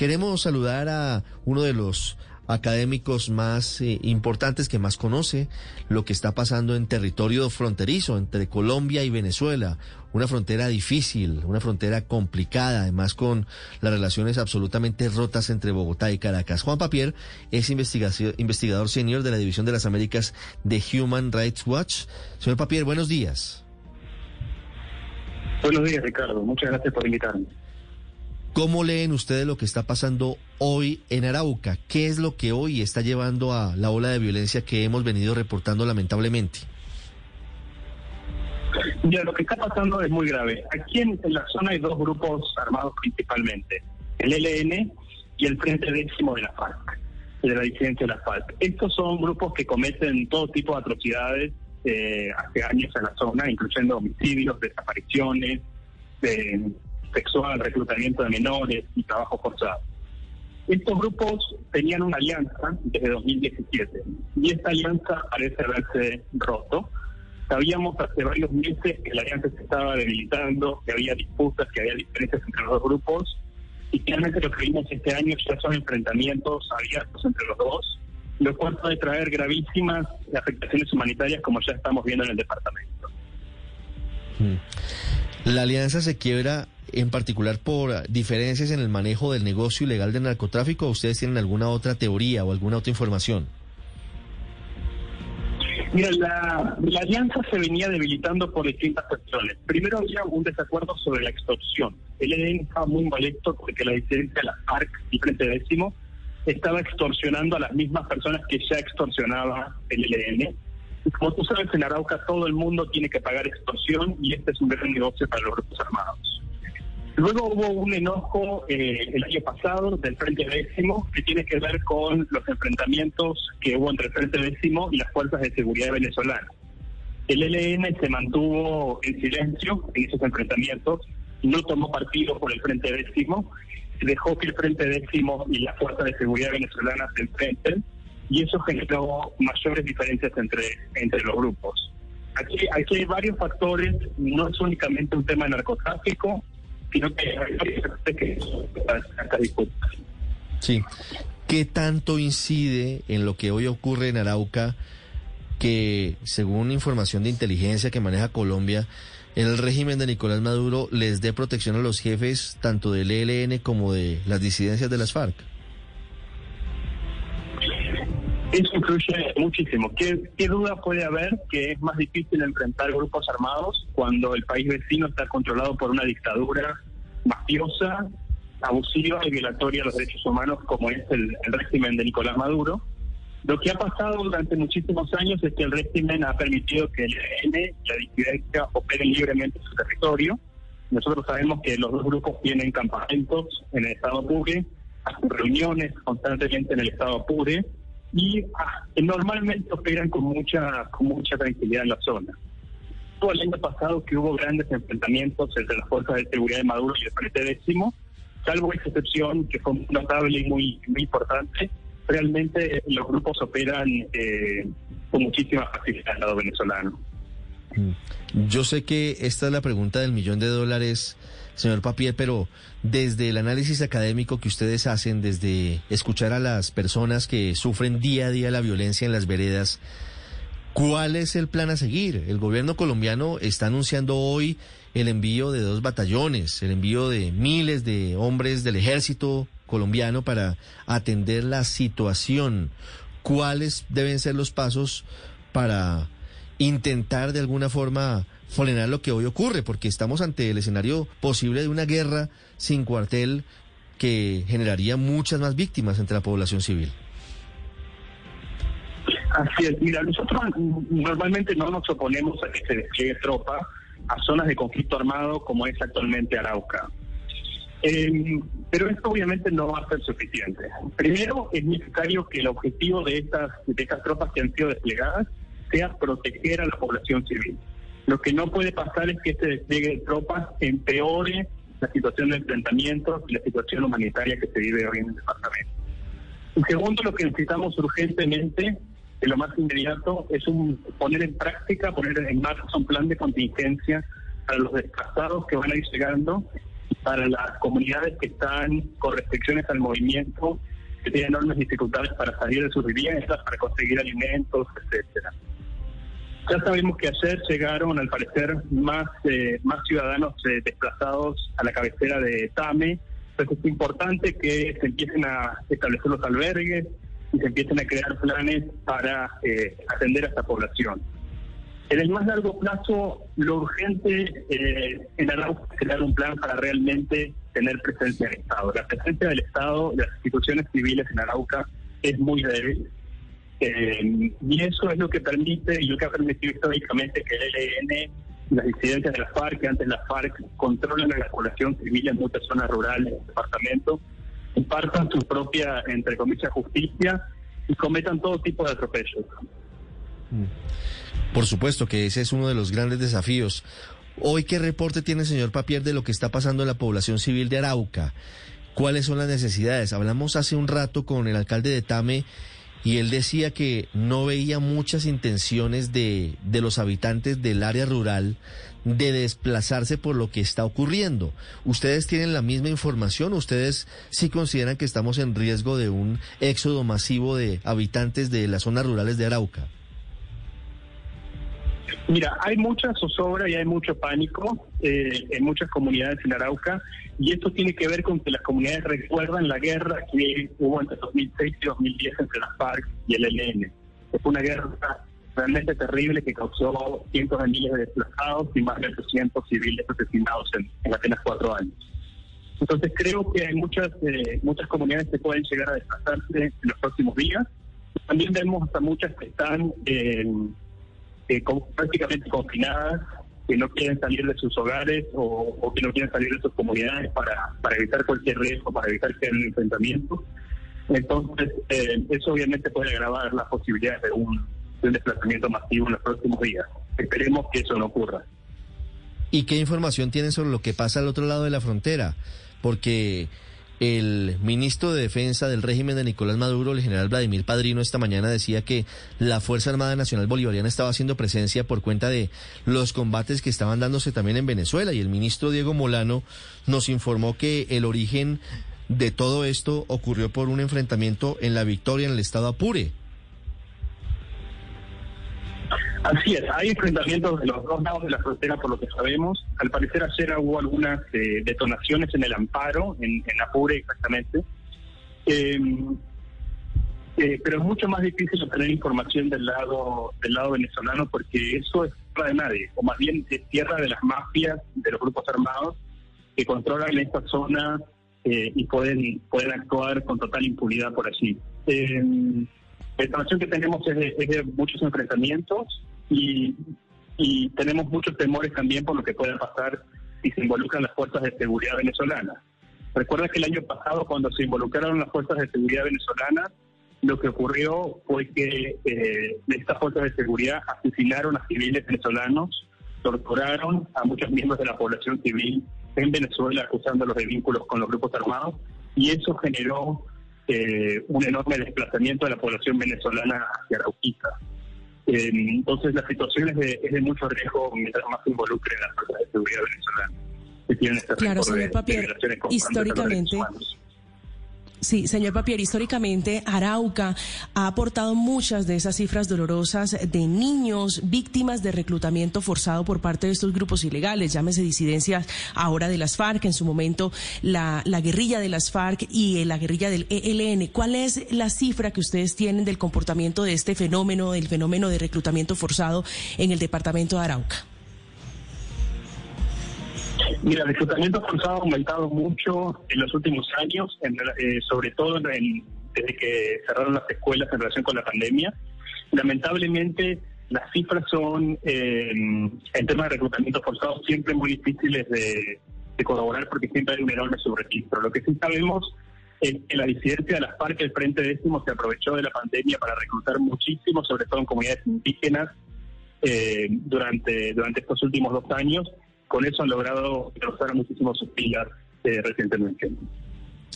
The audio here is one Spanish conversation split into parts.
Queremos saludar a uno de los académicos más eh, importantes que más conoce lo que está pasando en territorio fronterizo entre Colombia y Venezuela. Una frontera difícil, una frontera complicada, además con las relaciones absolutamente rotas entre Bogotá y Caracas. Juan Papier es investigador senior de la División de las Américas de Human Rights Watch. Señor Papier, buenos días. Buenos días, Ricardo. Muchas gracias por invitarme. ¿Cómo leen ustedes lo que está pasando hoy en Arauca? ¿Qué es lo que hoy está llevando a la ola de violencia que hemos venido reportando lamentablemente? Ya, lo que está pasando es muy grave. Aquí en, la zona hay dos grupos armados principalmente, el ELN y el Frente Décimo de la FARC, de la disidencia de la FARC. Estos son grupos que cometen todo tipo de atrocidades eh, hace años en la zona, incluyendo homicidios, desapariciones, de sexual, reclutamiento de menores y trabajo forzado. Estos grupos tenían una alianza desde 2017 y esta alianza parece haberse roto. Sabíamos hace varios meses que la alianza se estaba debilitando, que había disputas, que había diferencias entre los dos grupos y finalmente lo que vimos este año ya son enfrentamientos abiertos entre los dos, lo cual puede traer gravísimas afectaciones humanitarias como ya estamos viendo en el departamento. Hmm. La alianza se quiebra en particular por diferencias en el manejo del negocio ilegal del narcotráfico o ustedes tienen alguna otra teoría o alguna otra información? Mira, la, alianza se venía debilitando por distintas cuestiones. Primero había un desacuerdo sobre la extorsión. El EDN estaba muy molesto porque la disidencia de la FARC y Frente Décimo estaba extorsionando a las mismas personas que ya extorsionaba el ELN. como tú sabes, en Arauca todo el mundo tiene que pagar extorsión y este es un gran negocio para los grupos armados. Luego hubo un enojo eh, el año pasado del Frente Décimo que tiene que ver con los enfrentamientos que hubo entre el Frente Décimo y las fuerzas de seguridad venezolanas. El ELN se mantuvo en silencio en esos enfrentamientos, no tomó partido por el Frente Décimo, dejó que el Frente Décimo y las fuerzas de seguridad venezolanas se enfrenten y eso generó mayores diferencias entre, entre los grupos. Aquí, aquí hay varios factores, no es únicamente un tema de narcotráfico, sino que Sí. ¿Qué tanto incide en lo que hoy ocurre en Arauca que, según información de inteligencia que maneja Colombia, el régimen de Nicolás Maduro les dé protección a los jefes tanto del ELN como de las disidencias de las FARC? Eso influye muchísimo. ¿Qué, ¿Qué, duda puede haber que es más difícil enfrentar grupos armados cuando el país vecino está controlado por una dictadura mafiosa, abusiva y violatoria de los derechos humanos como es el, régimen de Nicolás Maduro? Lo que ha pasado durante muchísimos años es que el régimen ha permitido que el ELN y la disidencia operen libremente en su territorio. Nosotros sabemos que los dos grupos tienen campamentos en el estado Apure, hacen reuniones constantemente en el estado Apure y ah, normalmente operan con mucha con mucha tranquilidad en la zona. Todo el año pasado que hubo grandes enfrentamientos entre las fuerzas de seguridad de Maduro y el Frente Décimo, salvo esa excepción que fue notable y muy, muy importante, realmente los grupos operan eh, con muchísima facilidad al lado venezolano. Mm. Yo sé que esta es la pregunta del millón de dólares señor Papier, pero desde el análisis académico que ustedes hacen, desde escuchar a las personas que sufren día a día la violencia en las veredas, ¿cuál es el plan a seguir? El gobierno colombiano está anunciando hoy el envío de dos batallones, el envío de miles de hombres del ejército colombiano para atender la situación. ¿Cuáles deben ser los pasos para intentar de alguna forma frenar lo que hoy ocurre, porque estamos ante el escenario posible de una guerra sin cuartel que generaría muchas más víctimas entre la población civil. Así es, mira, nosotros normalmente no nos oponemos a que se despliegue tropa a zonas de conflicto armado como es actualmente Arauca. Em, pero esto obviamente no va a ser suficiente. Primero, es necesario que el objetivo de estas, de estas tropas que han sido desplegadas sea proteger a la población civil. Lo que no puede pasar es que este despliegue de tropas empeore la situación de enfrentamientos y la situación humanitaria que se vive hoy en el departamento. En segundo, lo que necesitamos urgentemente, de lo más inmediato, es un, poner en práctica, poner en marcha un plan de contingencia para los desplazados que van a ir llegando para las comunidades que están con restricciones al movimiento, que tienen enormes dificultades para salir de sus viviendas, para conseguir alimentos, etcétera. Ya sabemos que ayer llegaron, al parecer, más, eh, más ciudadanos eh, desplazados a la cabecera de Tame. Entonces es importante que se empiecen a establecer los albergues y se empiecen a crear planes para eh, atender a esta población. En el más largo plazo, lo urgente en Arauca es crear un plan para realmente tener presencia del Estado. La presencia del Estado, de las instituciones civiles en Arauca, es muy débil eh, y eso es lo que permite y lo que ha permitido históricamente que el ELN las disidencias de la FARC, que antes la FARC controlan a la población civil en muchas zonas rurales del departamento, impartan su propia, entre comillas, justicia y cometan todo tipo de atropellos. Mm. Por supuesto que ese es uno de los grandes desafíos. Hoy, ¿qué reporte tiene el señor Papier de lo que está pasando en la población civil de Arauca? ¿Cuáles son las necesidades? Hablamos hace un rato con el alcalde de Tame y él decía que no veía muchas intenciones de, de, los habitantes del área rural de desplazarse por lo que está ocurriendo. ¿Ustedes tienen la misma información? ¿Ustedes sí consideran que estamos en riesgo de un éxodo masivo de habitantes de las zonas rurales de Arauca? Mira, hay mucha zozobra y hay mucho pánico eh, en muchas comunidades en Arauca y esto tiene que ver con que las comunidades recuerdan la guerra que hubo entre 2006 y 2010 entre las FARC y el ELN. Fue una guerra realmente terrible que causó cientos de miles de desplazados y más de 800 civiles asesinados en, apenas cuatro años. Entonces creo que hay muchas eh, muchas comunidades que pueden llegar a desplazarse en los próximos días. También vemos hasta muchas que están en eh, prácticamente confinadas, que no quieren salir de sus hogares o, que no quieren salir de sus comunidades para, para evitar cualquier riesgo, para evitar que haya enfrentamiento. Entonces, eh, eso obviamente puede agravar las posibilidades de un, de un desplazamiento masivo en los próximos días. Esperemos que eso no ocurra. ¿Y qué información tienen sobre lo que pasa al otro lado de la frontera? Porque el ministro de Defensa del régimen de Nicolás Maduro, el general Vladimir Padrino, esta mañana decía que la Fuerza Armada Nacional Bolivariana estaba haciendo presencia por cuenta de los combates que estaban dándose también en Venezuela. Y el ministro Diego Molano nos informó que el origen de todo esto ocurrió por un enfrentamiento en la victoria en el estado Apure. Así es, hay enfrentamientos de los dos lados de la frontera por lo que sabemos. Al parecer ayer hubo algunas eh, detonaciones en el Amparo, en, Apure exactamente. Em, eh, pero es mucho más difícil obtener información del lado del lado venezolano porque eso es tierra de nadie, o más bien es tierra de las mafias, de los grupos armados que controlan esta zona eh, y pueden, pueden actuar con total impunidad por allí. Em, la información que tenemos es de, muchos enfrentamientos y, tenemos muchos temores también por lo que pueda pasar si se involucran las fuerzas de seguridad venezolanas. Recuerda que el año pasado, cuando se involucraron las fuerzas de seguridad venezolanas, lo que ocurrió fue que eh, estas fuerzas de seguridad asesinaron a civiles venezolanos, torturaron a muchos miembros de la población civil en Venezuela acusándolos de vínculos con los grupos armados y eso generó eh, un enorme desplazamiento de la población venezolana hacia Arauquita. Eh, entonces la situación es de, es de mucho riesgo mientras más se involucre en las fuerzas de seguridad venezolanas que tienen este claro, señor Papier, históricamente Sí, señor Papier, históricamente Arauca ha aportado muchas de esas cifras dolorosas de niños víctimas de reclutamiento forzado por parte de estos grupos ilegales, llámese disidencias ahora de las FARC, en su momento la, la guerrilla de las FARC y la guerrilla del ELN. ¿Cuál es la cifra que ustedes tienen del comportamiento de este fenómeno, del fenómeno de reclutamiento forzado en el departamento de Arauca? Mira, el reclutamiento forzado ha aumentado mucho en los últimos años, eh, sobre todo desde que cerraron las escuelas en relación con la pandemia. Lamentablemente, las cifras son, eh, en temas de reclutamiento forzado, siempre muy difíciles de, corroborar porque siempre hay un enorme subregistro. Lo que sí sabemos es que la disidencia de las FARC, el Frente Décimo, se aprovechó de la pandemia para reclutar muchísimo, sobre todo en comunidades indígenas, eh, durante, durante estos últimos dos años con eso han logrado destrozar muchísimos sus pilas eh, recientemente.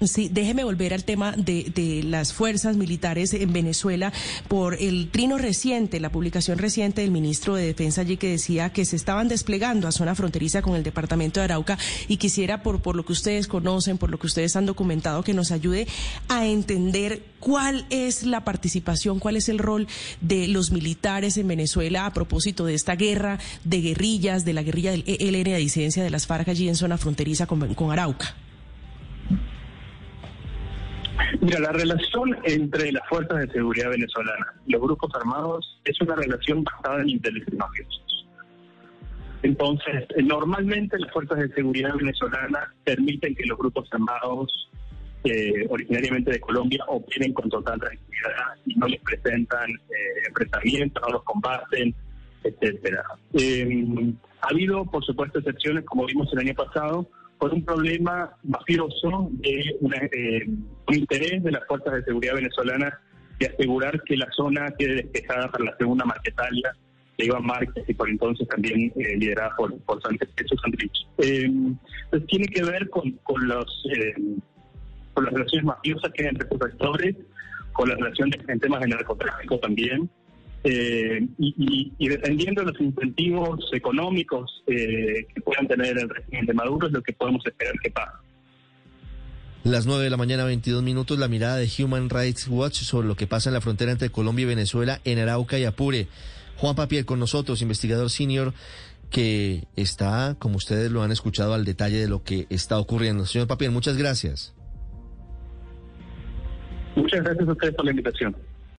Sí, déjeme volver al tema de, de, las fuerzas militares en Venezuela por el trino reciente, la publicación reciente del ministro de Defensa allí que decía que se estaban desplegando a zona fronteriza con el departamento de Arauca y quisiera, por, por lo que ustedes conocen, por lo que ustedes han documentado, que nos ayude a entender cuál es la participación, cuál es el rol de los militares en Venezuela a propósito de esta guerra de guerrillas, de la guerrilla del ELN de disidencia de las FARC allí en zona fronteriza con, con Arauca. Mira, la relación entre las fuerzas de seguridad venezolanas y los grupos armados es una relación basada en intereses. Entonces, normalmente las fuerzas de seguridad venezolanas permiten que los grupos armados eh, originariamente de Colombia operen con total tranquilidad y no les presentan eh, enfrentamientos, no los combaten, etcétera. Eh, ha habido, por supuesto, excepciones, como vimos el año pasado, por un problema mafioso de eh, un interés de las fuerzas de seguridad venezolanas de asegurar que la zona quede despejada para la segunda Marquetalia de Iván Márquez y por entonces también eh, liderada por, por Sánchez Santrich. Eh, entonces tiene que ver con, con, los, eh, con las relaciones mafiosas que hay entre sus actores, con las relaciones en temas de narcotráfico también, eh, y, dependiendo de los incentivos económicos eh, que puedan tener el régimen de Maduro es lo que podemos esperar que pase. Las 9 de la mañana, 22 minutos, la mirada de Human Rights Watch sobre lo que pasa en la frontera entre Colombia y Venezuela, en Arauca y Apure. Juan Papier con nosotros, investigador senior, que está, como ustedes lo han escuchado, al detalle de lo que está ocurriendo. Señor Papier, muchas gracias. Muchas gracias a ustedes por la invitación.